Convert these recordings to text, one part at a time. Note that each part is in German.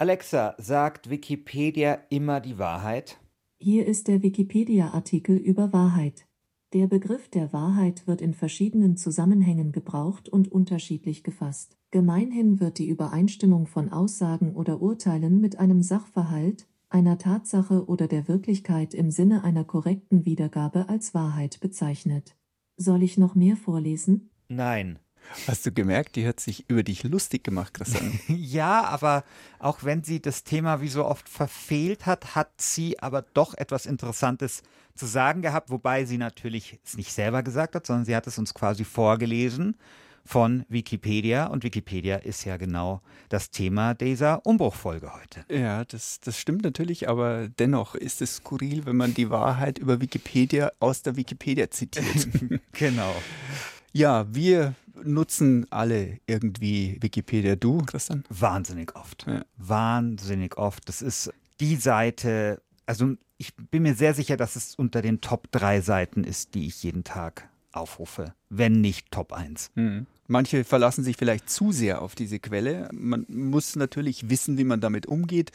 Alexa, sagt Wikipedia immer die Wahrheit? Hier ist der Wikipedia-Artikel über Wahrheit. Der Begriff der Wahrheit wird in verschiedenen Zusammenhängen gebraucht und unterschiedlich gefasst. Gemeinhin wird die Übereinstimmung von Aussagen oder Urteilen mit einem Sachverhalt, einer Tatsache oder der Wirklichkeit im Sinne einer korrekten Wiedergabe als Wahrheit bezeichnet. Soll ich noch mehr vorlesen? Nein. Hast du gemerkt, die hat sich über dich lustig gemacht, Christian? ja, aber auch wenn sie das Thema wie so oft verfehlt hat, hat sie aber doch etwas Interessantes zu sagen gehabt, wobei sie natürlich es nicht selber gesagt hat, sondern sie hat es uns quasi vorgelesen von Wikipedia und Wikipedia ist ja genau das Thema dieser Umbruchfolge heute. Ja, das, das stimmt natürlich, aber dennoch ist es skurril, wenn man die Wahrheit über Wikipedia aus der Wikipedia zitiert. genau. Ja, wir nutzen alle irgendwie Wikipedia. Du, Christian? Wahnsinnig oft. Ja. Wahnsinnig oft. Das ist die Seite, also ich bin mir sehr sicher, dass es unter den Top 3 Seiten ist, die ich jeden Tag aufrufe, wenn nicht Top 1. Mhm. Manche verlassen sich vielleicht zu sehr auf diese Quelle. Man muss natürlich wissen, wie man damit umgeht.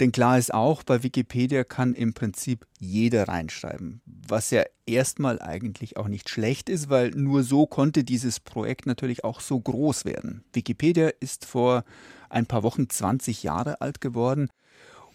Denn klar ist auch, bei Wikipedia kann im Prinzip jeder reinschreiben, was ja erstmal eigentlich auch nicht schlecht ist, weil nur so konnte dieses Projekt natürlich auch so groß werden. Wikipedia ist vor ein paar Wochen 20 Jahre alt geworden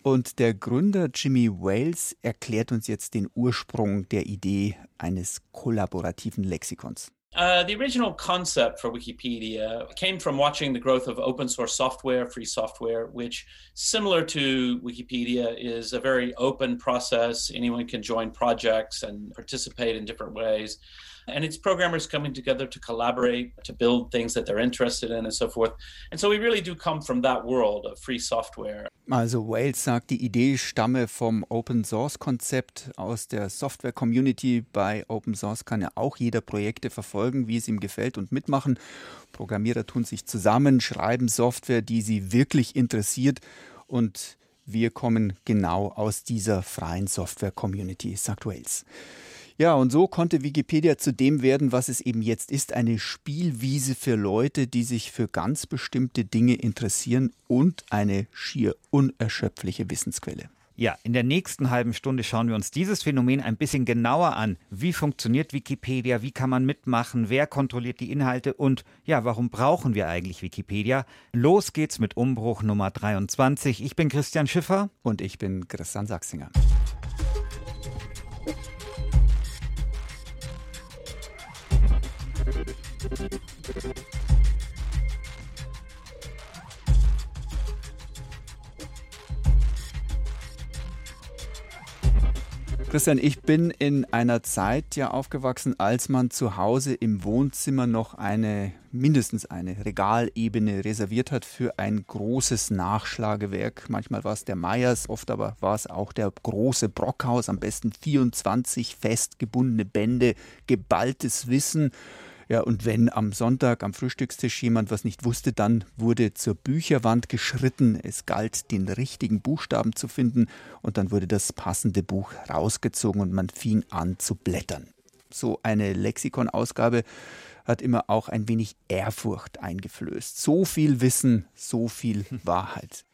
und der Gründer Jimmy Wales erklärt uns jetzt den Ursprung der Idee eines kollaborativen Lexikons. Uh, the original concept for Wikipedia came from watching the growth of open source software, free software, which, similar to Wikipedia, is a very open process. Anyone can join projects and participate in different ways. And it's programmers coming together to collaborate, to build things that they're interested in and so forth. And so we really do come from that world of free software. Also Wales sagt, die Idee stamme vom Open Source Konzept aus der Software Community. Bei Open Source kann ja auch jeder Projekte verfolgen, wie es ihm gefällt und mitmachen. Programmierer tun sich zusammen, schreiben Software, die sie wirklich interessiert und wir kommen genau aus dieser freien Software Community, sagt Wales. Ja, und so konnte Wikipedia zu dem werden, was es eben jetzt ist, eine Spielwiese für Leute, die sich für ganz bestimmte Dinge interessieren und eine schier unerschöpfliche Wissensquelle. Ja, in der nächsten halben Stunde schauen wir uns dieses Phänomen ein bisschen genauer an. Wie funktioniert Wikipedia? Wie kann man mitmachen? Wer kontrolliert die Inhalte? Und ja, warum brauchen wir eigentlich Wikipedia? Los geht's mit Umbruch Nummer 23. Ich bin Christian Schiffer. Und ich bin Christian Sachsinger. Christian, ich bin in einer Zeit ja aufgewachsen, als man zu Hause im Wohnzimmer noch eine, mindestens eine Regalebene reserviert hat für ein großes Nachschlagewerk. Manchmal war es der Meyers, oft aber war es auch der große Brockhaus, am besten 24 festgebundene Bände, geballtes Wissen. Ja, und wenn am Sonntag am Frühstückstisch jemand was nicht wusste, dann wurde zur Bücherwand geschritten. Es galt, den richtigen Buchstaben zu finden und dann wurde das passende Buch rausgezogen und man fing an zu blättern. So eine Lexikonausgabe hat immer auch ein wenig Ehrfurcht eingeflößt. So viel Wissen, so viel Wahrheit.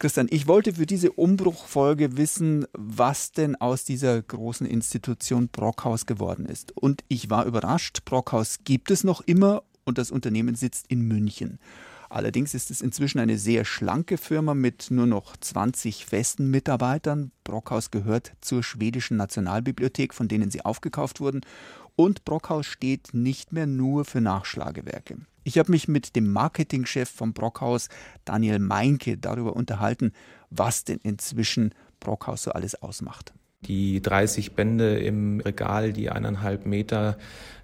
Christian, ich wollte für diese Umbruchfolge wissen, was denn aus dieser großen Institution Brockhaus geworden ist. Und ich war überrascht, Brockhaus gibt es noch immer und das Unternehmen sitzt in München. Allerdings ist es inzwischen eine sehr schlanke Firma mit nur noch 20 festen Mitarbeitern. Brockhaus gehört zur schwedischen Nationalbibliothek, von denen sie aufgekauft wurden. Und Brockhaus steht nicht mehr nur für Nachschlagewerke. Ich habe mich mit dem Marketingchef vom Brockhaus, Daniel Meinke, darüber unterhalten, was denn inzwischen Brockhaus so alles ausmacht. Die 30 Bände im Regal, die eineinhalb Meter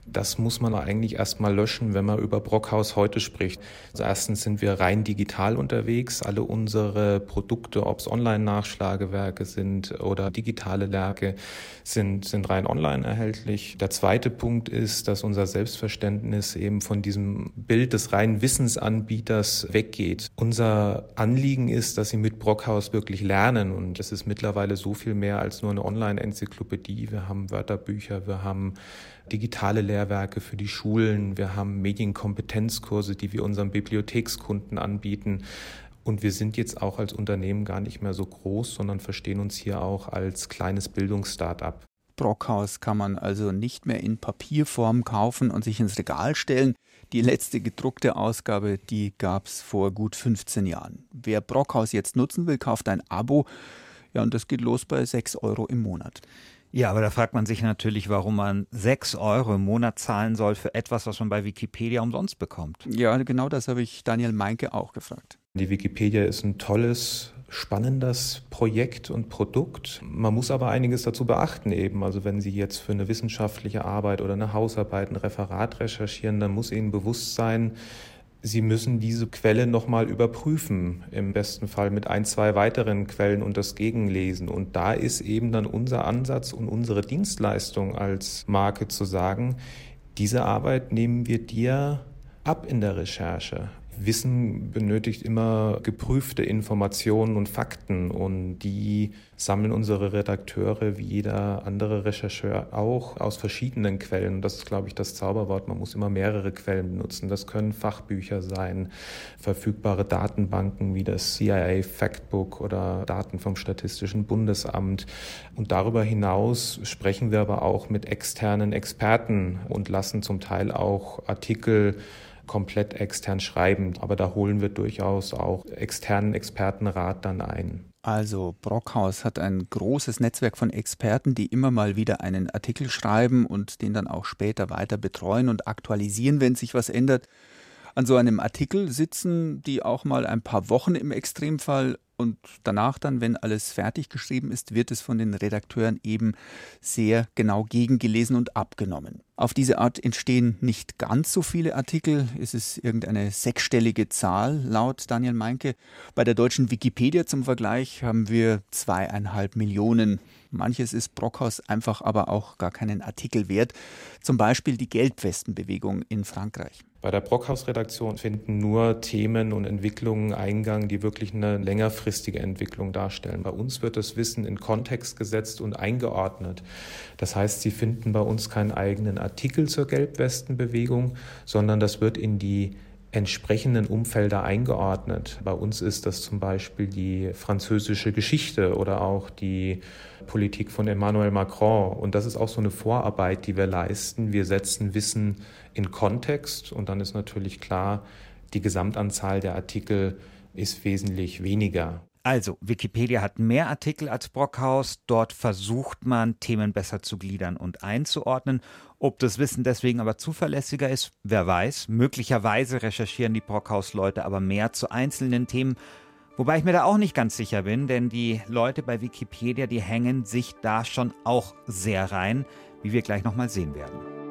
das muss man eigentlich erstmal löschen, wenn man über Brockhaus heute spricht. Also erstens sind wir rein digital unterwegs. Alle unsere Produkte, ob es Online-Nachschlagewerke sind oder digitale Werke, sind, sind rein online erhältlich. Der zweite Punkt ist, dass unser Selbstverständnis eben von diesem Bild des reinen Wissensanbieters weggeht. Unser Anliegen ist, dass Sie mit Brockhaus wirklich lernen und es ist mittlerweile so viel mehr als nur eine Online-Enzyklopädie. Wir haben Wörterbücher, wir haben digitale Lehrwerke für die Schulen, wir haben Medienkompetenzkurse, die wir unseren Bibliothekskunden anbieten. Und wir sind jetzt auch als Unternehmen gar nicht mehr so groß, sondern verstehen uns hier auch als kleines Bildungsstartup. Brockhaus kann man also nicht mehr in Papierform kaufen und sich ins Regal stellen. Die letzte gedruckte Ausgabe, die gab es vor gut 15 Jahren. Wer Brockhaus jetzt nutzen will, kauft ein Abo. Ja, und das geht los bei 6 Euro im Monat. Ja, aber da fragt man sich natürlich, warum man 6 Euro im Monat zahlen soll für etwas, was man bei Wikipedia umsonst bekommt. Ja, genau das habe ich Daniel Meinke auch gefragt. Die Wikipedia ist ein tolles spannendes Projekt und Produkt. Man muss aber einiges dazu beachten eben. Also wenn Sie jetzt für eine wissenschaftliche Arbeit oder eine Hausarbeit, ein Referat recherchieren, dann muss Ihnen bewusst sein, Sie müssen diese Quelle nochmal überprüfen, im besten Fall mit ein, zwei weiteren Quellen und das Gegenlesen. Und da ist eben dann unser Ansatz und unsere Dienstleistung als Marke zu sagen, diese Arbeit nehmen wir dir ab in der Recherche. Wissen benötigt immer geprüfte Informationen und Fakten und die sammeln unsere Redakteure wie jeder andere Rechercheur auch aus verschiedenen Quellen. Das ist, glaube ich, das Zauberwort. Man muss immer mehrere Quellen benutzen. Das können Fachbücher sein, verfügbare Datenbanken wie das CIA Factbook oder Daten vom Statistischen Bundesamt. Und darüber hinaus sprechen wir aber auch mit externen Experten und lassen zum Teil auch Artikel komplett extern schreiben. Aber da holen wir durchaus auch externen Expertenrat dann ein. Also Brockhaus hat ein großes Netzwerk von Experten, die immer mal wieder einen Artikel schreiben und den dann auch später weiter betreuen und aktualisieren, wenn sich was ändert. An so einem Artikel sitzen die auch mal ein paar Wochen im Extremfall und danach dann, wenn alles fertig geschrieben ist, wird es von den Redakteuren eben sehr genau gegengelesen und abgenommen. Auf diese Art entstehen nicht ganz so viele Artikel. Es ist irgendeine sechsstellige Zahl laut Daniel Meinke. Bei der deutschen Wikipedia zum Vergleich haben wir zweieinhalb Millionen. Manches ist Brockhaus einfach aber auch gar keinen Artikel wert. Zum Beispiel die Gelbwestenbewegung in Frankreich. Bei der Brockhaus-Redaktion finden nur Themen und Entwicklungen Eingang, die wirklich eine längerfristige Entwicklung darstellen. Bei uns wird das Wissen in Kontext gesetzt und eingeordnet. Das heißt, Sie finden bei uns keinen eigenen Artikel zur Gelbwestenbewegung, sondern das wird in die entsprechenden Umfelder eingeordnet. Bei uns ist das zum Beispiel die französische Geschichte oder auch die Politik von Emmanuel Macron. Und das ist auch so eine Vorarbeit, die wir leisten. Wir setzen Wissen in Kontext und dann ist natürlich klar, die Gesamtanzahl der Artikel ist wesentlich weniger. Also, Wikipedia hat mehr Artikel als Brockhaus. Dort versucht man, Themen besser zu gliedern und einzuordnen. Ob das Wissen deswegen aber zuverlässiger ist, wer weiß. Möglicherweise recherchieren die Brockhaus-Leute aber mehr zu einzelnen Themen. Wobei ich mir da auch nicht ganz sicher bin, denn die Leute bei Wikipedia, die hängen sich da schon auch sehr rein, wie wir gleich nochmal sehen werden.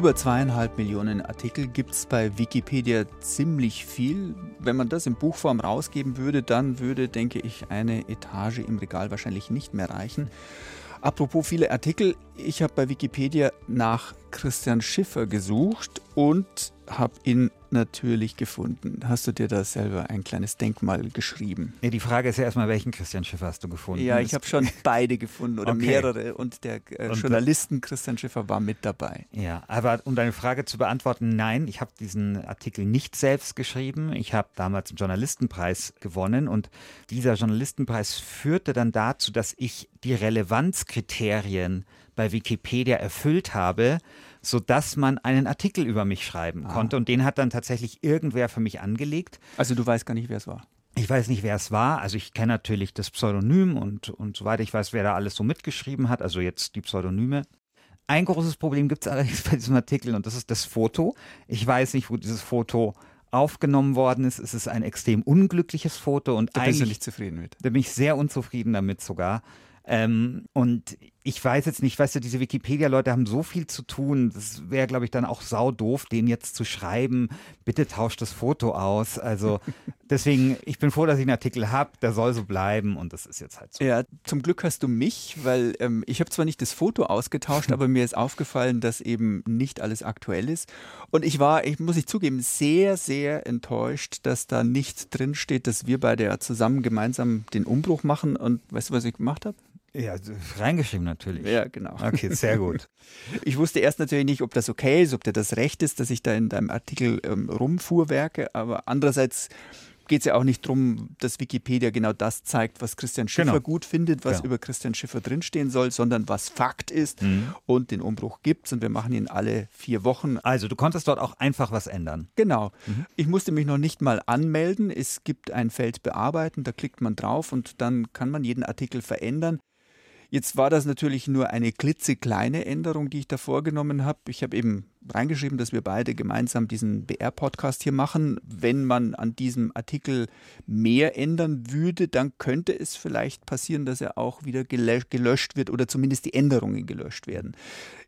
Über zweieinhalb Millionen Artikel gibt es bei Wikipedia ziemlich viel. Wenn man das in Buchform rausgeben würde, dann würde, denke ich, eine Etage im Regal wahrscheinlich nicht mehr reichen. Apropos viele Artikel, ich habe bei Wikipedia nach Christian Schiffer gesucht und habe ihn natürlich gefunden. Hast du dir da selber ein kleines Denkmal geschrieben? Nee, die Frage ist ja erstmal, welchen Christian Schiffer hast du gefunden? Ja, ich habe schon beide gefunden oder okay. mehrere und der äh, und Journalisten Christian Schiffer war mit dabei. Ja, aber um deine Frage zu beantworten, nein, ich habe diesen Artikel nicht selbst geschrieben. Ich habe damals einen Journalistenpreis gewonnen und dieser Journalistenpreis führte dann dazu, dass ich die Relevanzkriterien bei Wikipedia erfüllt habe sodass man einen Artikel über mich schreiben ah. konnte. Und den hat dann tatsächlich irgendwer für mich angelegt. Also du weißt gar nicht, wer es war. Ich weiß nicht, wer es war. Also ich kenne natürlich das Pseudonym und, und so weiter. Ich weiß, wer da alles so mitgeschrieben hat. Also jetzt die Pseudonyme. Ein großes Problem gibt es allerdings bei diesem Artikel und das ist das Foto. Ich weiß nicht, wo dieses Foto aufgenommen worden ist. Es ist ein extrem unglückliches Foto und da eigentlich. Bist du nicht zufrieden mit? Da bin ich sehr unzufrieden damit sogar. Ähm, und ich weiß jetzt nicht, weißt du, diese Wikipedia-Leute haben so viel zu tun. Das wäre, glaube ich, dann auch sau doof, denen jetzt zu schreiben, bitte tauscht das Foto aus. Also deswegen, ich bin froh, dass ich einen Artikel habe, der soll so bleiben und das ist jetzt halt so. Ja, zum Glück hast du mich, weil ähm, ich habe zwar nicht das Foto ausgetauscht, aber mir ist aufgefallen, dass eben nicht alles aktuell ist. Und ich war, ich muss ich zugeben, sehr, sehr enttäuscht, dass da nicht drin steht, dass wir beide ja zusammen gemeinsam den Umbruch machen. Und weißt du, was ich gemacht habe? Ja, reingeschrieben natürlich. Ja, genau. Okay, sehr gut. Ich wusste erst natürlich nicht, ob das okay ist, ob dir das recht ist, dass ich da in deinem Artikel ähm, rumfuhrwerke, aber andererseits geht es ja auch nicht darum, dass Wikipedia genau das zeigt, was Christian Schiffer genau. gut findet, was ja. über Christian Schiffer drinstehen soll, sondern was Fakt ist mhm. und den Umbruch gibt und wir machen ihn alle vier Wochen. Also du konntest dort auch einfach was ändern. Genau. Mhm. Ich musste mich noch nicht mal anmelden. Es gibt ein Feld bearbeiten, da klickt man drauf und dann kann man jeden Artikel verändern. Jetzt war das natürlich nur eine klitzekleine Änderung, die ich da vorgenommen habe. Ich habe eben reingeschrieben, dass wir beide gemeinsam diesen BR-Podcast hier machen. Wenn man an diesem Artikel mehr ändern würde, dann könnte es vielleicht passieren, dass er auch wieder gelöscht wird oder zumindest die Änderungen gelöscht werden.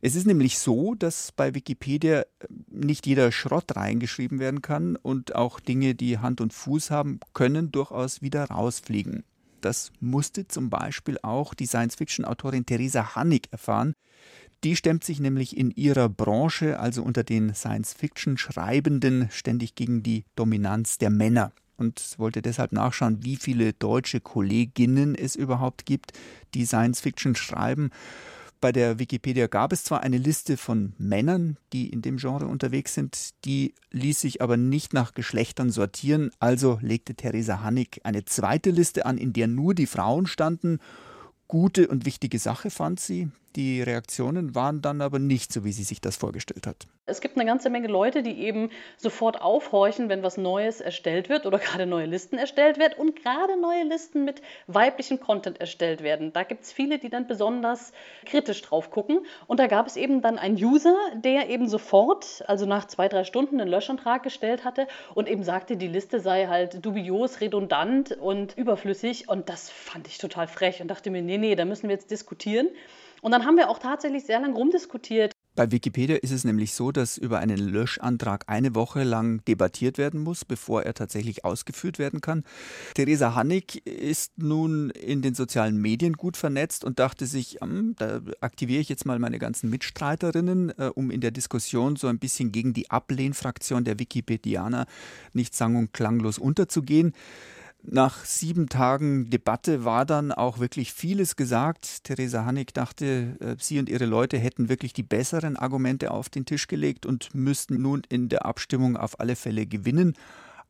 Es ist nämlich so, dass bei Wikipedia äh, nicht jeder Schrott reingeschrieben werden kann und auch Dinge, die Hand und Fuß haben, können durchaus wieder rausfliegen. Das musste zum Beispiel auch die Science-Fiction-Autorin Theresa Hannig erfahren. Die stemmt sich nämlich in ihrer Branche, also unter den Science-Fiction-Schreibenden, ständig gegen die Dominanz der Männer und wollte deshalb nachschauen, wie viele deutsche Kolleginnen es überhaupt gibt, die Science-Fiction schreiben. Bei der Wikipedia gab es zwar eine Liste von Männern, die in dem Genre unterwegs sind, die ließ sich aber nicht nach Geschlechtern sortieren, also legte Theresa Hannig eine zweite Liste an, in der nur die Frauen standen. Gute und wichtige Sache fand sie. Die Reaktionen waren dann aber nicht so, wie sie sich das vorgestellt hat. Es gibt eine ganze Menge Leute, die eben sofort aufhorchen, wenn was Neues erstellt wird oder gerade neue Listen erstellt werden und gerade neue Listen mit weiblichem Content erstellt werden. Da gibt es viele, die dann besonders kritisch drauf gucken. Und da gab es eben dann einen User, der eben sofort, also nach zwei, drei Stunden, einen Löschantrag gestellt hatte und eben sagte, die Liste sei halt dubios, redundant und überflüssig. Und das fand ich total frech und dachte mir, nee, nee, da müssen wir jetzt diskutieren. Und dann haben wir auch tatsächlich sehr lange rumdiskutiert. Bei Wikipedia ist es nämlich so, dass über einen Löschantrag eine Woche lang debattiert werden muss, bevor er tatsächlich ausgeführt werden kann. Theresa Hannig ist nun in den sozialen Medien gut vernetzt und dachte sich, hm, da aktiviere ich jetzt mal meine ganzen Mitstreiterinnen, äh, um in der Diskussion so ein bisschen gegen die Ablehnfraktion der Wikipedianer nicht sang- und klanglos unterzugehen. Nach sieben Tagen Debatte war dann auch wirklich vieles gesagt. Theresa Hannig dachte, äh, sie und ihre Leute hätten wirklich die besseren Argumente auf den Tisch gelegt und müssten nun in der Abstimmung auf alle Fälle gewinnen.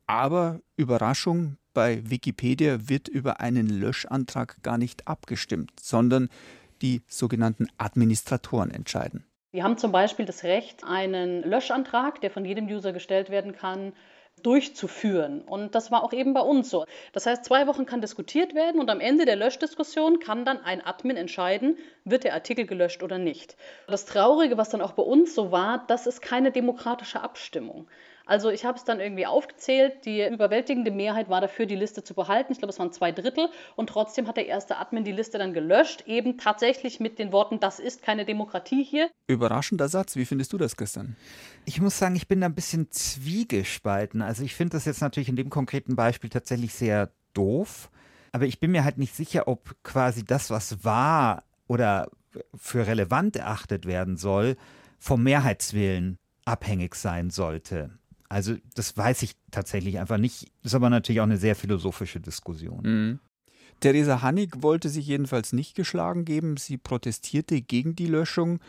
Aber Überraschung, bei Wikipedia wird über einen Löschantrag gar nicht abgestimmt, sondern die sogenannten Administratoren entscheiden. Wir haben zum Beispiel das Recht, einen Löschantrag, der von jedem User gestellt werden kann, durchzuführen. Und das war auch eben bei uns so. Das heißt, zwei Wochen kann diskutiert werden und am Ende der Löschdiskussion kann dann ein Admin entscheiden, wird der Artikel gelöscht oder nicht. Das Traurige, was dann auch bei uns so war, das ist keine demokratische Abstimmung. Also ich habe es dann irgendwie aufgezählt. Die überwältigende Mehrheit war dafür, die Liste zu behalten. Ich glaube, es waren zwei Drittel. Und trotzdem hat der erste Admin die Liste dann gelöscht, eben tatsächlich mit den Worten, das ist keine Demokratie hier. Überraschender Satz. Wie findest du das, Christian? Ich muss sagen, ich bin da ein bisschen zwiegespalten. Also ich finde das jetzt natürlich in dem konkreten Beispiel tatsächlich sehr doof. Aber ich bin mir halt nicht sicher, ob quasi das, was war oder für relevant erachtet werden soll, vom Mehrheitswillen abhängig sein sollte. Also das weiß ich tatsächlich einfach nicht. Ist aber natürlich auch eine sehr philosophische Diskussion. Mhm. Theresa Hannig wollte sich jedenfalls nicht geschlagen geben. Sie protestierte gegen die Löschung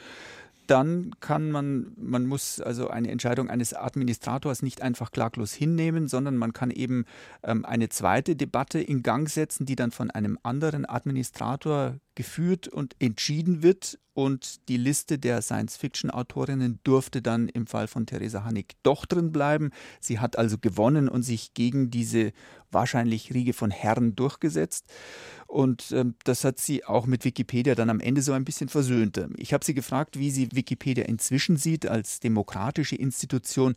dann kann man, man muss also eine Entscheidung eines Administrators nicht einfach klaglos hinnehmen, sondern man kann eben ähm, eine zweite Debatte in Gang setzen, die dann von einem anderen Administrator geführt und entschieden wird. Und die Liste der Science-Fiction-Autorinnen durfte dann im Fall von Theresa Hannig doch drin bleiben. Sie hat also gewonnen und sich gegen diese wahrscheinlich Riege von Herren durchgesetzt. Und ähm, das hat sie auch mit Wikipedia dann am Ende so ein bisschen versöhnt. Ich habe sie gefragt, wie sie Wikipedia inzwischen sieht, als demokratische Institution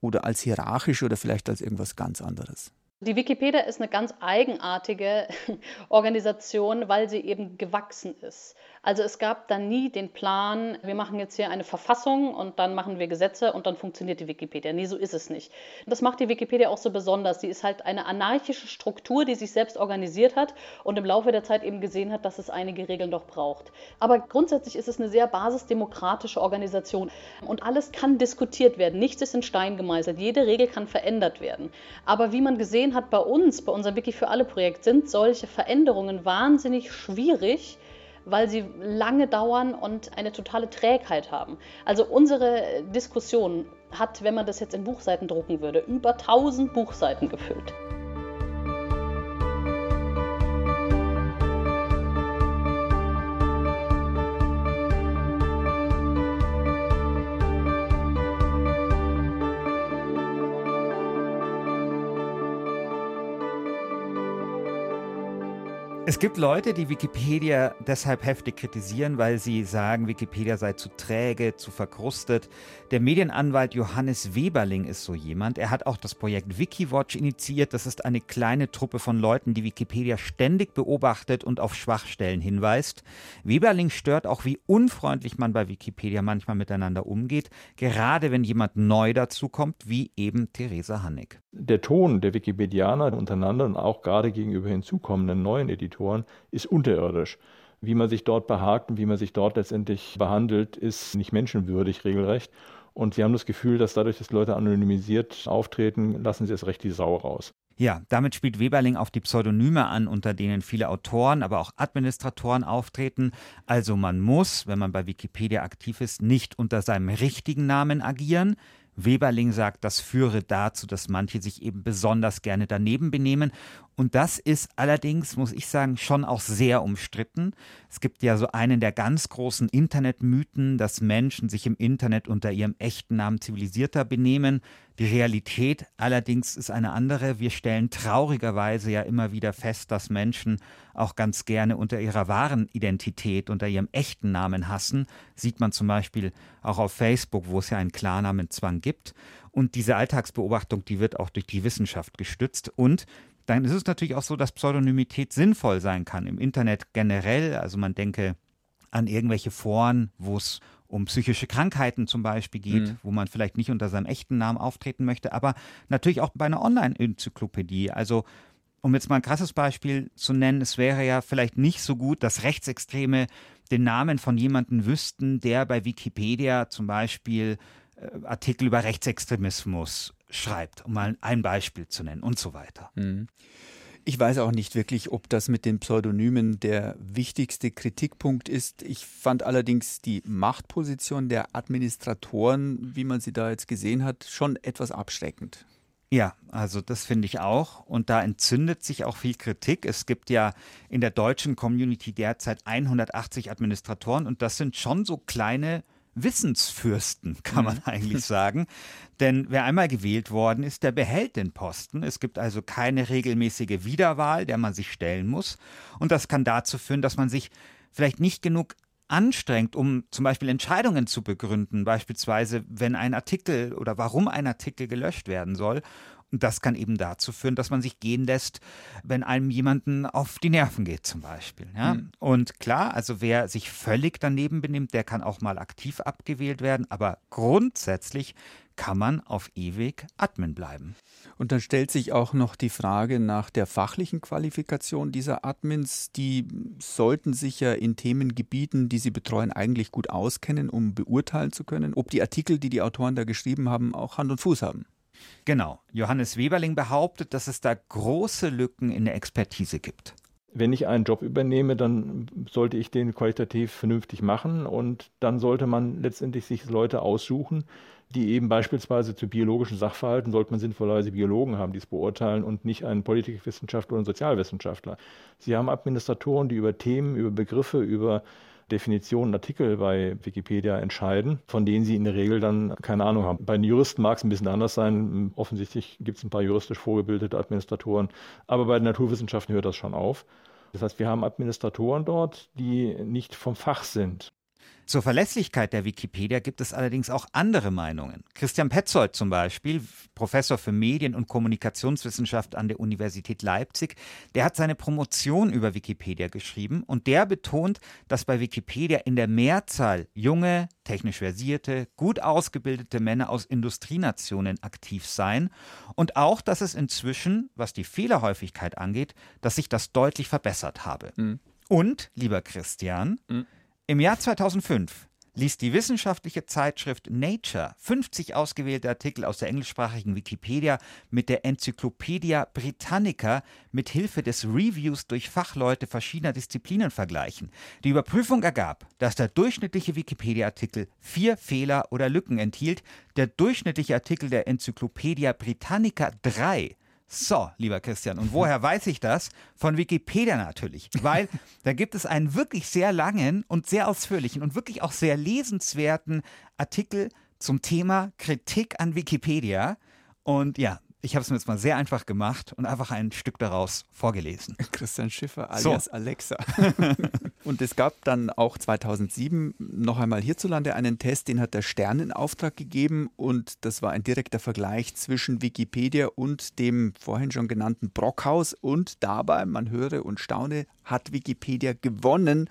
oder als hierarchisch oder vielleicht als irgendwas ganz anderes. Die Wikipedia ist eine ganz eigenartige Organisation, weil sie eben gewachsen ist. Also es gab da nie den Plan, wir machen jetzt hier eine Verfassung und dann machen wir Gesetze und dann funktioniert die Wikipedia. Nee, so ist es nicht. Das macht die Wikipedia auch so besonders. Sie ist halt eine anarchische Struktur, die sich selbst organisiert hat und im Laufe der Zeit eben gesehen hat, dass es einige Regeln doch braucht. Aber grundsätzlich ist es eine sehr basisdemokratische Organisation und alles kann diskutiert werden. Nichts ist in Stein gemeißelt. Jede Regel kann verändert werden. Aber wie man gesehen hat bei uns, bei unserem Wiki für alle Projekt, sind solche Veränderungen wahnsinnig schwierig, weil sie lange dauern und eine totale Trägheit haben. Also unsere Diskussion hat, wenn man das jetzt in Buchseiten drucken würde, über 1000 Buchseiten gefüllt. Es gibt Leute, die Wikipedia deshalb heftig kritisieren, weil sie sagen, Wikipedia sei zu träge, zu verkrustet. Der Medienanwalt Johannes Weberling ist so jemand. Er hat auch das Projekt Wikiwatch initiiert. Das ist eine kleine Truppe von Leuten, die Wikipedia ständig beobachtet und auf Schwachstellen hinweist. Weberling stört auch, wie unfreundlich man bei Wikipedia manchmal miteinander umgeht, gerade wenn jemand neu dazukommt, wie eben Theresa Hannig. Der Ton der Wikipedianer untereinander und auch gerade gegenüber hinzukommenden neuen Editoren ist unterirdisch. Wie man sich dort behagt und wie man sich dort letztendlich behandelt, ist nicht menschenwürdig regelrecht. Und sie haben das Gefühl, dass dadurch, dass Leute anonymisiert auftreten, lassen sie es recht die Sau raus. Ja, damit spielt Weberling auf die Pseudonyme an, unter denen viele Autoren, aber auch Administratoren auftreten. Also man muss, wenn man bei Wikipedia aktiv ist, nicht unter seinem richtigen Namen agieren. Weberling sagt, das führe dazu, dass manche sich eben besonders gerne daneben benehmen. Und das ist allerdings, muss ich sagen, schon auch sehr umstritten. Es gibt ja so einen der ganz großen Internetmythen, dass Menschen sich im Internet unter ihrem echten Namen zivilisierter benehmen. Die Realität allerdings ist eine andere. Wir stellen traurigerweise ja immer wieder fest, dass Menschen auch ganz gerne unter ihrer wahren Identität, unter ihrem echten Namen hassen. Sieht man zum Beispiel auch auf Facebook, wo es ja einen Klarnamenzwang gibt. Und diese Alltagsbeobachtung, die wird auch durch die Wissenschaft gestützt. Und dann ist es natürlich auch so, dass Pseudonymität sinnvoll sein kann im Internet generell. Also man denke an irgendwelche Foren, wo es um psychische Krankheiten zum Beispiel geht, mhm. wo man vielleicht nicht unter seinem echten Namen auftreten möchte, aber natürlich auch bei einer Online-Enzyklopädie. Also um jetzt mal ein krasses Beispiel zu nennen, es wäre ja vielleicht nicht so gut, dass Rechtsextreme den Namen von jemandem wüssten, der bei Wikipedia zum Beispiel äh, Artikel über Rechtsextremismus schreibt, um mal ein Beispiel zu nennen und so weiter. Mhm. Ich weiß auch nicht wirklich, ob das mit den Pseudonymen der wichtigste Kritikpunkt ist. Ich fand allerdings die Machtposition der Administratoren, wie man sie da jetzt gesehen hat, schon etwas abschreckend. Ja, also das finde ich auch. Und da entzündet sich auch viel Kritik. Es gibt ja in der deutschen Community derzeit 180 Administratoren und das sind schon so kleine Wissensfürsten, kann man mhm. eigentlich sagen. Denn wer einmal gewählt worden ist, der behält den Posten. Es gibt also keine regelmäßige Wiederwahl, der man sich stellen muss. Und das kann dazu führen, dass man sich vielleicht nicht genug anstrengt, um zum Beispiel Entscheidungen zu begründen, beispielsweise wenn ein Artikel oder warum ein Artikel gelöscht werden soll. Und das kann eben dazu führen, dass man sich gehen lässt, wenn einem jemanden auf die Nerven geht, zum Beispiel. Ja? Mhm. Und klar, also wer sich völlig daneben benimmt, der kann auch mal aktiv abgewählt werden. Aber grundsätzlich kann man auf ewig Admin bleiben. Und dann stellt sich auch noch die Frage nach der fachlichen Qualifikation dieser Admins. Die sollten sich ja in Themengebieten, die sie betreuen, eigentlich gut auskennen, um beurteilen zu können, ob die Artikel, die die Autoren da geschrieben haben, auch Hand und Fuß haben. Genau. Johannes Weberling behauptet, dass es da große Lücken in der Expertise gibt. Wenn ich einen Job übernehme, dann sollte ich den qualitativ vernünftig machen und dann sollte man letztendlich sich Leute aussuchen, die eben beispielsweise zu biologischen Sachverhalten, sollte man sinnvollerweise Biologen haben, die es beurteilen und nicht einen Politikwissenschaftler oder einen Sozialwissenschaftler. Sie haben Administratoren, die über Themen, über Begriffe, über Definitionen, Artikel bei Wikipedia entscheiden, von denen sie in der Regel dann keine Ahnung haben. Bei den Juristen mag es ein bisschen anders sein. Offensichtlich gibt es ein paar juristisch vorgebildete Administratoren, aber bei den Naturwissenschaften hört das schon auf. Das heißt, wir haben Administratoren dort, die nicht vom Fach sind. Zur Verlässlichkeit der Wikipedia gibt es allerdings auch andere Meinungen. Christian Petzold zum Beispiel, Professor für Medien- und Kommunikationswissenschaft an der Universität Leipzig, der hat seine Promotion über Wikipedia geschrieben und der betont, dass bei Wikipedia in der Mehrzahl junge, technisch versierte, gut ausgebildete Männer aus Industrienationen aktiv seien und auch, dass es inzwischen, was die Fehlerhäufigkeit angeht, dass sich das deutlich verbessert habe. Mhm. Und, lieber Christian, mhm. Im Jahr 2005 ließ die wissenschaftliche Zeitschrift Nature 50 ausgewählte Artikel aus der englischsprachigen Wikipedia mit der Enzyklopädia Britannica mit Hilfe des Reviews durch Fachleute verschiedener Disziplinen vergleichen. Die Überprüfung ergab, dass der durchschnittliche Wikipedia-Artikel vier Fehler oder Lücken enthielt, der durchschnittliche Artikel der Enzyklopädia Britannica drei. So, lieber Christian, und woher weiß ich das? Von Wikipedia natürlich, weil da gibt es einen wirklich sehr langen und sehr ausführlichen und wirklich auch sehr lesenswerten Artikel zum Thema Kritik an Wikipedia. Und ja, ich habe es mir jetzt mal sehr einfach gemacht und einfach ein Stück daraus vorgelesen. Christian Schiffer alias so. Alexa. und es gab dann auch 2007 noch einmal hierzulande einen Test, den hat der Stern in Auftrag gegeben und das war ein direkter Vergleich zwischen Wikipedia und dem vorhin schon genannten Brockhaus und dabei, man höre und staune, hat Wikipedia gewonnen.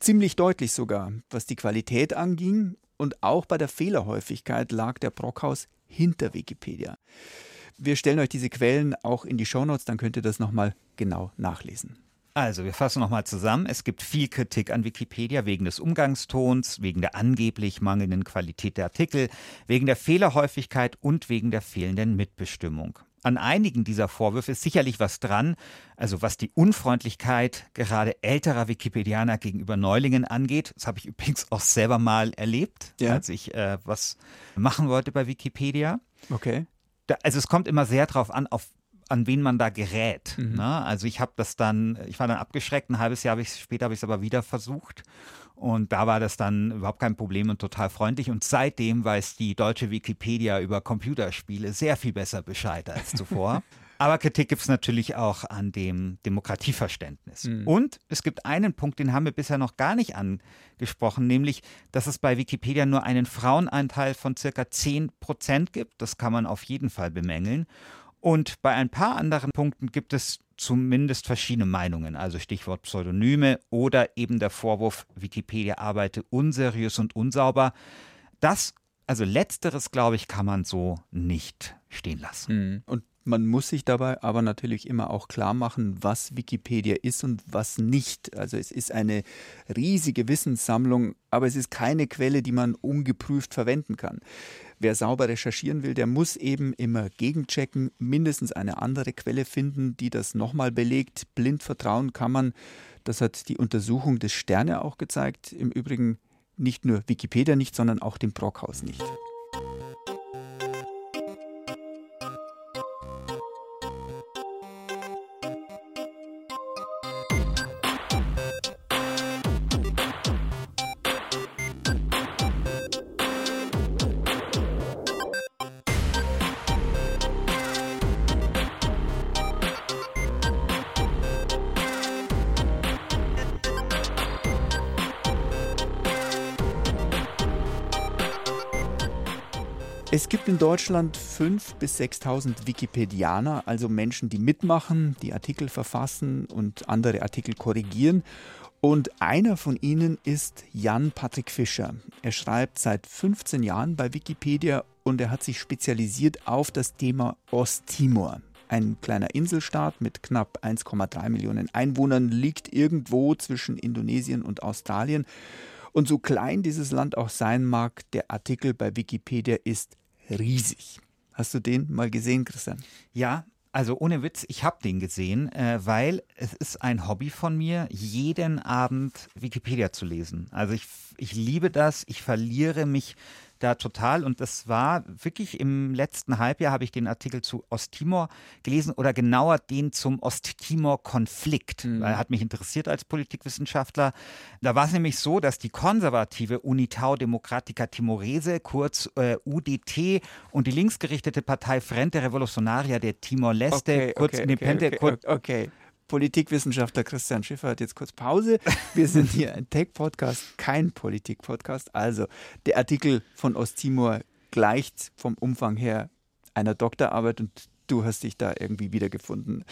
Ziemlich deutlich sogar, was die Qualität anging und auch bei der Fehlerhäufigkeit lag der Brockhaus hinter Wikipedia. Wir stellen euch diese Quellen auch in die Shownotes, dann könnt ihr das nochmal genau nachlesen. Also, wir fassen nochmal zusammen. Es gibt viel Kritik an Wikipedia wegen des Umgangstons, wegen der angeblich mangelnden Qualität der Artikel, wegen der Fehlerhäufigkeit und wegen der fehlenden Mitbestimmung. An einigen dieser Vorwürfe ist sicherlich was dran, also was die Unfreundlichkeit gerade älterer Wikipedianer gegenüber Neulingen angeht. Das habe ich übrigens auch selber mal erlebt, ja. als ich äh, was machen wollte bei Wikipedia. Okay da, also es kommt immer sehr drauf an, auf an wen man da gerät. Mhm. Ne? Also ich habe das dann, ich war dann abgeschreckt, ein halbes Jahr hab später habe ich es aber wieder versucht. Und da war das dann überhaupt kein Problem und total freundlich. Und seitdem weiß die deutsche Wikipedia über Computerspiele sehr viel besser Bescheid als zuvor. Aber Kritik gibt es natürlich auch an dem Demokratieverständnis. Mhm. Und es gibt einen Punkt, den haben wir bisher noch gar nicht angesprochen, nämlich, dass es bei Wikipedia nur einen Frauenanteil von circa 10 Prozent gibt. Das kann man auf jeden Fall bemängeln. Und bei ein paar anderen Punkten gibt es zumindest verschiedene Meinungen, also Stichwort Pseudonyme oder eben der Vorwurf, Wikipedia arbeite unseriös und unsauber. Das, also letzteres, glaube ich, kann man so nicht stehen lassen. Mhm. Und man muss sich dabei aber natürlich immer auch klar machen, was Wikipedia ist und was nicht. Also es ist eine riesige Wissenssammlung, aber es ist keine Quelle, die man ungeprüft verwenden kann. Wer sauber recherchieren will, der muss eben immer gegenchecken, mindestens eine andere Quelle finden, die das nochmal belegt. Blind vertrauen kann man. Das hat die Untersuchung des Sterne auch gezeigt. Im Übrigen nicht nur Wikipedia nicht, sondern auch dem Brockhaus nicht. Deutschland 5.000 bis 6.000 Wikipedianer, also Menschen, die mitmachen, die Artikel verfassen und andere Artikel korrigieren. Und einer von ihnen ist Jan Patrick Fischer. Er schreibt seit 15 Jahren bei Wikipedia und er hat sich spezialisiert auf das Thema Osttimor. Ein kleiner Inselstaat mit knapp 1,3 Millionen Einwohnern liegt irgendwo zwischen Indonesien und Australien. Und so klein dieses Land auch sein mag, der Artikel bei Wikipedia ist riesig. Hast du den mal gesehen, Christian? Ja, also ohne Witz, ich habe den gesehen, äh, weil es ist ein Hobby von mir, jeden Abend Wikipedia zu lesen. Also ich, ich liebe das, ich verliere mich da total. Und das war wirklich im letzten Halbjahr habe ich den Artikel zu Osttimor gelesen oder genauer den zum Osttimor-Konflikt, mhm. er hat mich interessiert als Politikwissenschaftler. Da war es nämlich so, dass die konservative Unitao Democratica Timorese, kurz äh, UDT, und die linksgerichtete Partei Frente Revolucionaria de Timor-Leste, okay, kurz okay, Independente, okay, okay, okay. Politikwissenschaftler Christian Schiffer hat jetzt kurz Pause. Wir sind hier ein Tech-Podcast, kein Politik-Podcast. Also der Artikel von Osttimor gleicht vom Umfang her einer Doktorarbeit und du hast dich da irgendwie wiedergefunden.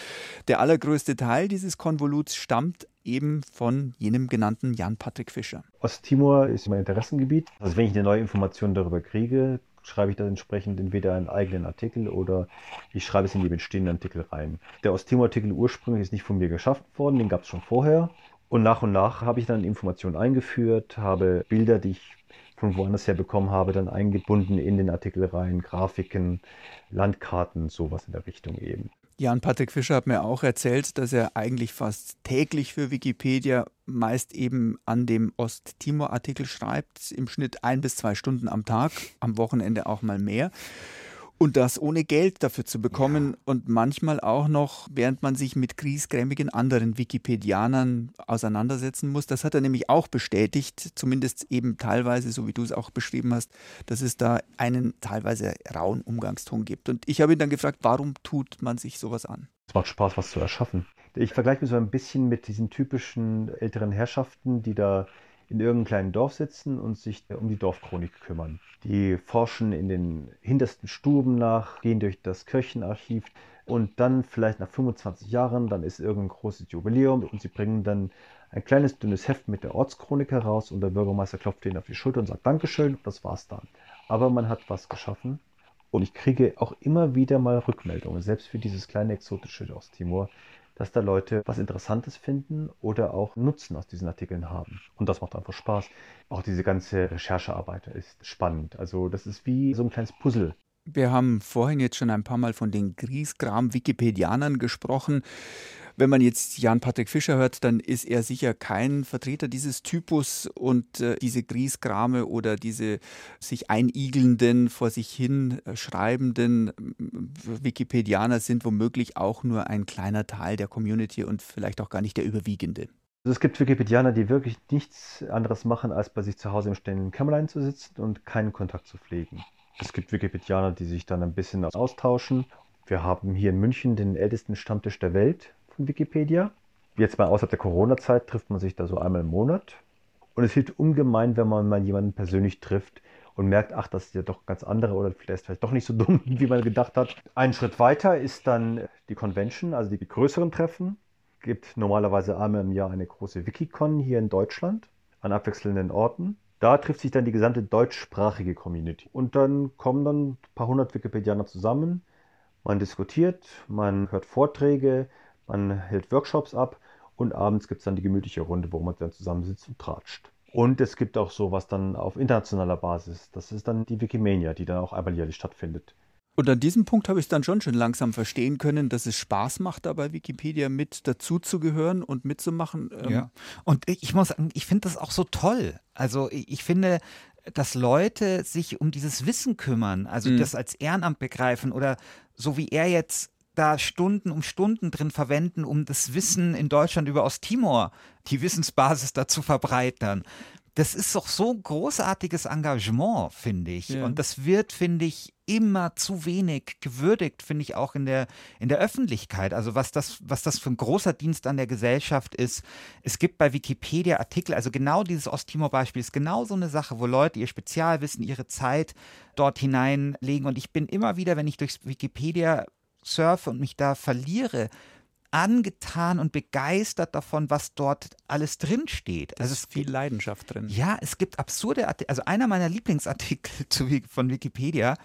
Der allergrößte Teil dieses Konvoluts stammt eben von jenem genannten Jan-Patrick Fischer. Osttimor ist mein Interessengebiet. Also wenn ich eine neue Information darüber kriege, schreibe ich das entsprechend entweder einen eigenen Artikel oder ich schreibe es in die bestehenden Artikel rein. Der Osttimor-Artikel ursprünglich ist nicht von mir geschaffen worden, den gab es schon vorher. Und nach und nach habe ich dann Informationen eingeführt, habe Bilder, die ich von woanders her bekommen habe, dann eingebunden in den Artikel rein, Grafiken, Landkarten, sowas in der Richtung eben. Jan-Patrick Fischer hat mir auch erzählt, dass er eigentlich fast täglich für Wikipedia meist eben an dem Osttimor-Artikel schreibt, im Schnitt ein bis zwei Stunden am Tag, am Wochenende auch mal mehr. Und das ohne Geld dafür zu bekommen ja. und manchmal auch noch, während man sich mit griesgrämigen anderen Wikipedianern auseinandersetzen muss. Das hat er nämlich auch bestätigt, zumindest eben teilweise, so wie du es auch beschrieben hast, dass es da einen teilweise rauen Umgangston gibt. Und ich habe ihn dann gefragt, warum tut man sich sowas an? Es macht Spaß, was zu erschaffen. Ich vergleiche mich so ein bisschen mit diesen typischen älteren Herrschaften, die da in irgendeinem kleinen Dorf sitzen und sich um die Dorfchronik kümmern. Die forschen in den hintersten Stuben nach, gehen durch das Kirchenarchiv und dann vielleicht nach 25 Jahren, dann ist irgendein großes Jubiläum und sie bringen dann ein kleines dünnes Heft mit der Ortschronik heraus und der Bürgermeister klopft ihnen auf die Schulter und sagt Dankeschön und das war's dann. Aber man hat was geschaffen und ich kriege auch immer wieder mal Rückmeldungen, selbst für dieses kleine exotische Osttimor, dass da Leute was Interessantes finden oder auch Nutzen aus diesen Artikeln haben. Und das macht einfach Spaß. Auch diese ganze Recherchearbeit ist spannend. Also das ist wie so ein kleines Puzzle. Wir haben vorhin jetzt schon ein paar Mal von den Griesgram-Wikipedianern gesprochen. Wenn man jetzt Jan-Patrick Fischer hört, dann ist er sicher kein Vertreter dieses Typus und äh, diese Griesgrame oder diese sich einigelnden, vor sich hin äh, schreibenden Wikipedianer sind womöglich auch nur ein kleiner Teil der Community und vielleicht auch gar nicht der überwiegende. Also es gibt Wikipedianer, die wirklich nichts anderes machen, als bei sich zu Hause im stillen Kämmerlein zu sitzen und keinen Kontakt zu pflegen. Es gibt Wikipedianer, die sich dann ein bisschen austauschen. Wir haben hier in München den ältesten Stammtisch der Welt von Wikipedia. Jetzt mal außerhalb der Corona-Zeit trifft man sich da so einmal im Monat. Und es hilft ungemein, wenn man mal jemanden persönlich trifft und merkt, ach, das ist ja doch ganz andere oder vielleicht, vielleicht doch nicht so dumm, wie man gedacht hat. Ein Schritt weiter ist dann die Convention, also die größeren Treffen. Es gibt normalerweise einmal im Jahr eine große Wikicon hier in Deutschland an abwechselnden Orten. Da trifft sich dann die gesamte deutschsprachige Community. Und dann kommen dann ein paar hundert Wikipedianer zusammen. Man diskutiert, man hört Vorträge, man hält Workshops ab und abends gibt es dann die gemütliche Runde, wo man dann zusammensitzt und tratscht. Und es gibt auch sowas dann auf internationaler Basis. Das ist dann die Wikimania, die dann auch einmal jährlich stattfindet. Und an diesem Punkt habe ich dann schon schon langsam verstehen können, dass es Spaß macht, da bei Wikipedia mit dazuzugehören und mitzumachen. Ähm ja. Und ich muss sagen, ich finde das auch so toll. Also ich finde, dass Leute sich um dieses Wissen kümmern, also mhm. das als Ehrenamt begreifen oder so wie er jetzt da Stunden um Stunden drin verwenden, um das Wissen in Deutschland über Osttimor, die Wissensbasis da zu verbreitern. Das ist doch so großartiges Engagement, finde ich. Ja. Und das wird, finde ich, immer zu wenig gewürdigt, finde ich auch in der, in der Öffentlichkeit. Also was das, was das für ein großer Dienst an der Gesellschaft ist. Es gibt bei Wikipedia Artikel, also genau dieses Osttimor-Beispiel ist genau so eine Sache, wo Leute ihr Spezialwissen, ihre Zeit dort hineinlegen. Und ich bin immer wieder, wenn ich durchs Wikipedia surfe und mich da verliere, angetan und begeistert davon, was dort alles drin steht. Also es ist viel Leidenschaft drin. Ja, es gibt absurde Artikel. Also einer meiner Lieblingsartikel zu, von Wikipedia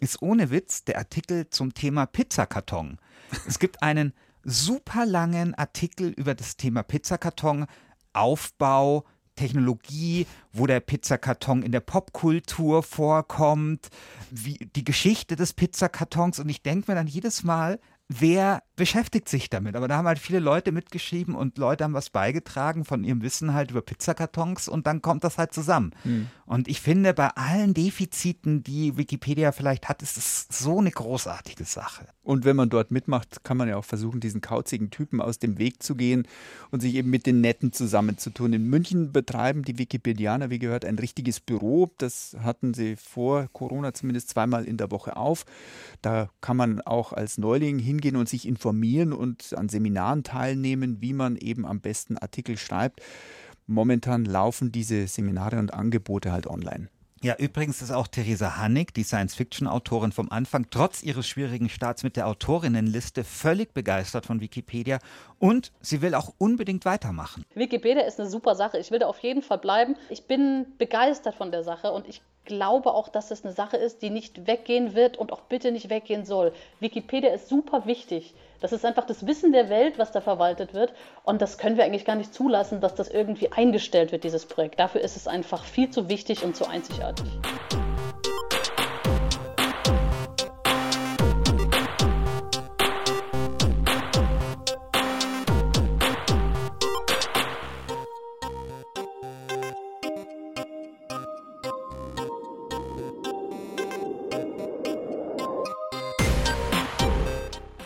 ist ohne Witz der Artikel zum Thema Pizzakarton. es gibt einen super langen Artikel über das Thema Pizzakarton, Aufbau, Technologie, wo der Pizzakarton in der Popkultur vorkommt, wie die Geschichte des Pizzakartons. Und ich denke mir dann jedes Mal, wer beschäftigt sich damit? Aber da haben halt viele Leute mitgeschrieben und Leute haben was beigetragen von ihrem Wissen halt über Pizzakartons und dann kommt das halt zusammen. Mhm. Und ich finde, bei allen Defiziten, die Wikipedia vielleicht hat, ist es so eine großartige Sache. Und wenn man dort mitmacht, kann man ja auch versuchen, diesen kauzigen Typen aus dem Weg zu gehen und sich eben mit den Netten zusammenzutun. In München betreiben die Wikipedianer, wie gehört, ein richtiges Büro. Das hatten sie vor Corona zumindest zweimal in der Woche auf. Da kann man auch als Neuling hin hingehen und sich informieren und an Seminaren teilnehmen, wie man eben am besten Artikel schreibt. Momentan laufen diese Seminare und Angebote halt online. Ja, übrigens ist auch Theresa Hannig, die Science-Fiction-Autorin vom Anfang, trotz ihres schwierigen Starts mit der Autorinnenliste völlig begeistert von Wikipedia und sie will auch unbedingt weitermachen. Wikipedia ist eine super Sache. Ich will da auf jeden Fall bleiben. Ich bin begeistert von der Sache und ich glaube auch, dass es eine Sache ist, die nicht weggehen wird und auch bitte nicht weggehen soll. Wikipedia ist super wichtig. Das ist einfach das Wissen der Welt, was da verwaltet wird. Und das können wir eigentlich gar nicht zulassen, dass das irgendwie eingestellt wird, dieses Projekt. Dafür ist es einfach viel zu wichtig und zu einzigartig.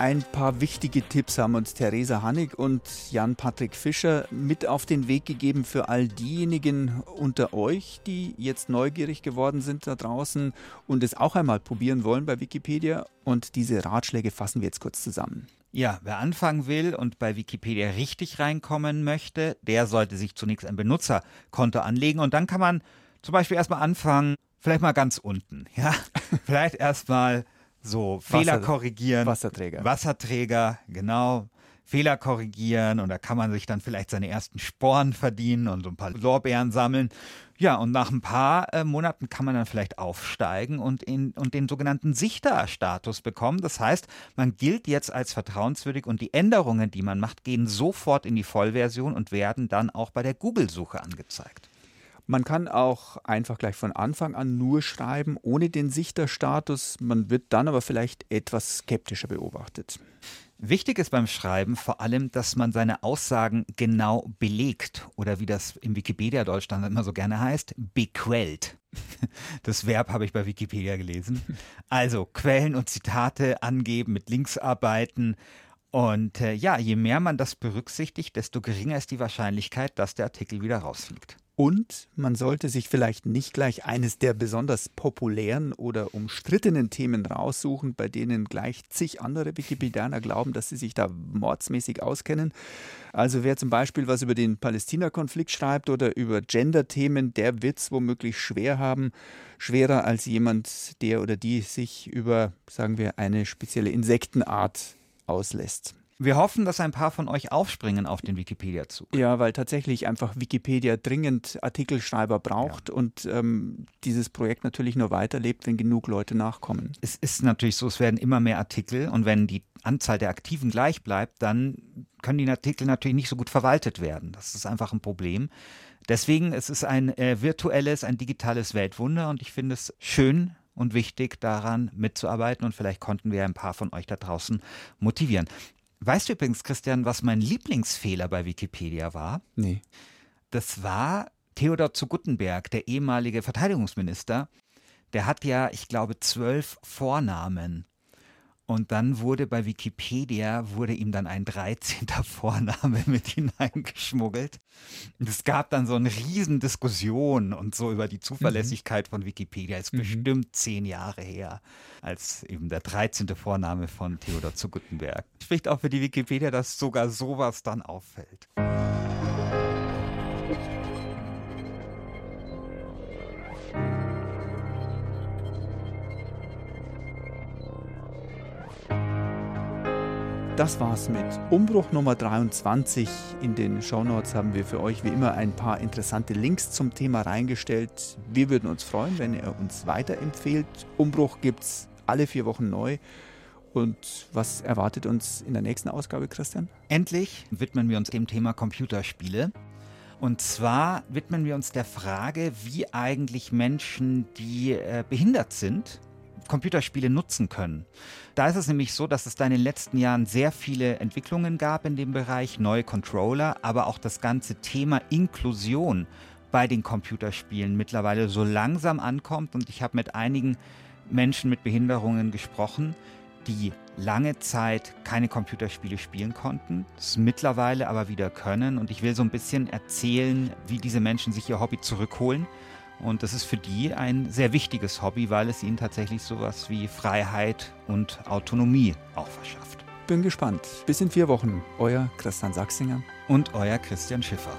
Ein paar wichtige Tipps haben uns Theresa Hannig und Jan-Patrick Fischer mit auf den Weg gegeben für all diejenigen unter euch, die jetzt neugierig geworden sind da draußen und es auch einmal probieren wollen bei Wikipedia. Und diese Ratschläge fassen wir jetzt kurz zusammen. Ja, wer anfangen will und bei Wikipedia richtig reinkommen möchte, der sollte sich zunächst ein Benutzerkonto anlegen und dann kann man zum Beispiel erstmal anfangen, vielleicht mal ganz unten, ja, vielleicht erstmal so, Fehler Wasser, korrigieren. Wasserträger. Wasserträger, genau. Fehler korrigieren und da kann man sich dann vielleicht seine ersten Sporen verdienen und so ein paar Lorbeeren sammeln. Ja, und nach ein paar äh, Monaten kann man dann vielleicht aufsteigen und, in, und den sogenannten Sichterstatus bekommen. Das heißt, man gilt jetzt als vertrauenswürdig und die Änderungen, die man macht, gehen sofort in die Vollversion und werden dann auch bei der Google-Suche angezeigt. Man kann auch einfach gleich von Anfang an nur schreiben, ohne den Sichterstatus. Man wird dann aber vielleicht etwas skeptischer beobachtet. Wichtig ist beim Schreiben vor allem, dass man seine Aussagen genau belegt oder wie das im Wikipedia Deutschland immer so gerne heißt, bequellt. Das Verb habe ich bei Wikipedia gelesen. Also Quellen und Zitate angeben, mit Links arbeiten. Und äh, ja, je mehr man das berücksichtigt, desto geringer ist die Wahrscheinlichkeit, dass der Artikel wieder rausfliegt. Und man sollte sich vielleicht nicht gleich eines der besonders populären oder umstrittenen Themen raussuchen, bei denen gleich zig andere Wikipedianer glauben, dass sie sich da mordsmäßig auskennen. Also wer zum Beispiel was über den Palästina-Konflikt schreibt oder über Gender-Themen, der wird es womöglich schwer haben. Schwerer als jemand, der oder die sich über, sagen wir, eine spezielle Insektenart auslässt. Wir hoffen, dass ein paar von euch aufspringen auf den Wikipedia-Zug. Ja, weil tatsächlich einfach Wikipedia dringend Artikelschreiber braucht ja. und ähm, dieses Projekt natürlich nur weiterlebt, wenn genug Leute nachkommen. Es ist natürlich so, es werden immer mehr Artikel und wenn die Anzahl der Aktiven gleich bleibt, dann können die Artikel natürlich nicht so gut verwaltet werden. Das ist einfach ein Problem. Deswegen es ist es ein äh, virtuelles, ein digitales Weltwunder und ich finde es schön, und wichtig daran mitzuarbeiten und vielleicht konnten wir ein paar von euch da draußen motivieren. Weißt du übrigens, Christian, was mein Lieblingsfehler bei Wikipedia war? Nee. Das war Theodor zu Guttenberg, der ehemalige Verteidigungsminister. Der hat ja, ich glaube, zwölf Vornamen. Und dann wurde bei Wikipedia, wurde ihm dann ein 13. Vorname mit hineingeschmuggelt. Und es gab dann so eine riesen Diskussion und so über die Zuverlässigkeit mhm. von Wikipedia. Ist mhm. bestimmt zehn Jahre her, als eben der 13. Vorname von Theodor zu Guttenberg. Spricht auch für die Wikipedia, dass sogar sowas dann auffällt. Das war's mit Umbruch Nummer 23. In den Shownotes haben wir für euch wie immer ein paar interessante Links zum Thema reingestellt. Wir würden uns freuen, wenn ihr uns weiterempfehlt. Umbruch gibt's alle vier Wochen neu. Und was erwartet uns in der nächsten Ausgabe, Christian? Endlich widmen wir uns dem Thema Computerspiele. Und zwar widmen wir uns der Frage, wie eigentlich Menschen, die äh, behindert sind, Computerspiele nutzen können. Da ist es nämlich so, dass es da in den letzten Jahren sehr viele Entwicklungen gab in dem Bereich, neue Controller, aber auch das ganze Thema Inklusion bei den Computerspielen mittlerweile so langsam ankommt. Und ich habe mit einigen Menschen mit Behinderungen gesprochen, die lange Zeit keine Computerspiele spielen konnten, es mittlerweile aber wieder können. Und ich will so ein bisschen erzählen, wie diese Menschen sich ihr Hobby zurückholen und das ist für die ein sehr wichtiges Hobby, weil es ihnen tatsächlich sowas wie Freiheit und Autonomie auch verschafft. bin gespannt. Bis in vier Wochen. Euer Christian Sachsinger. Und euer Christian Schiffer.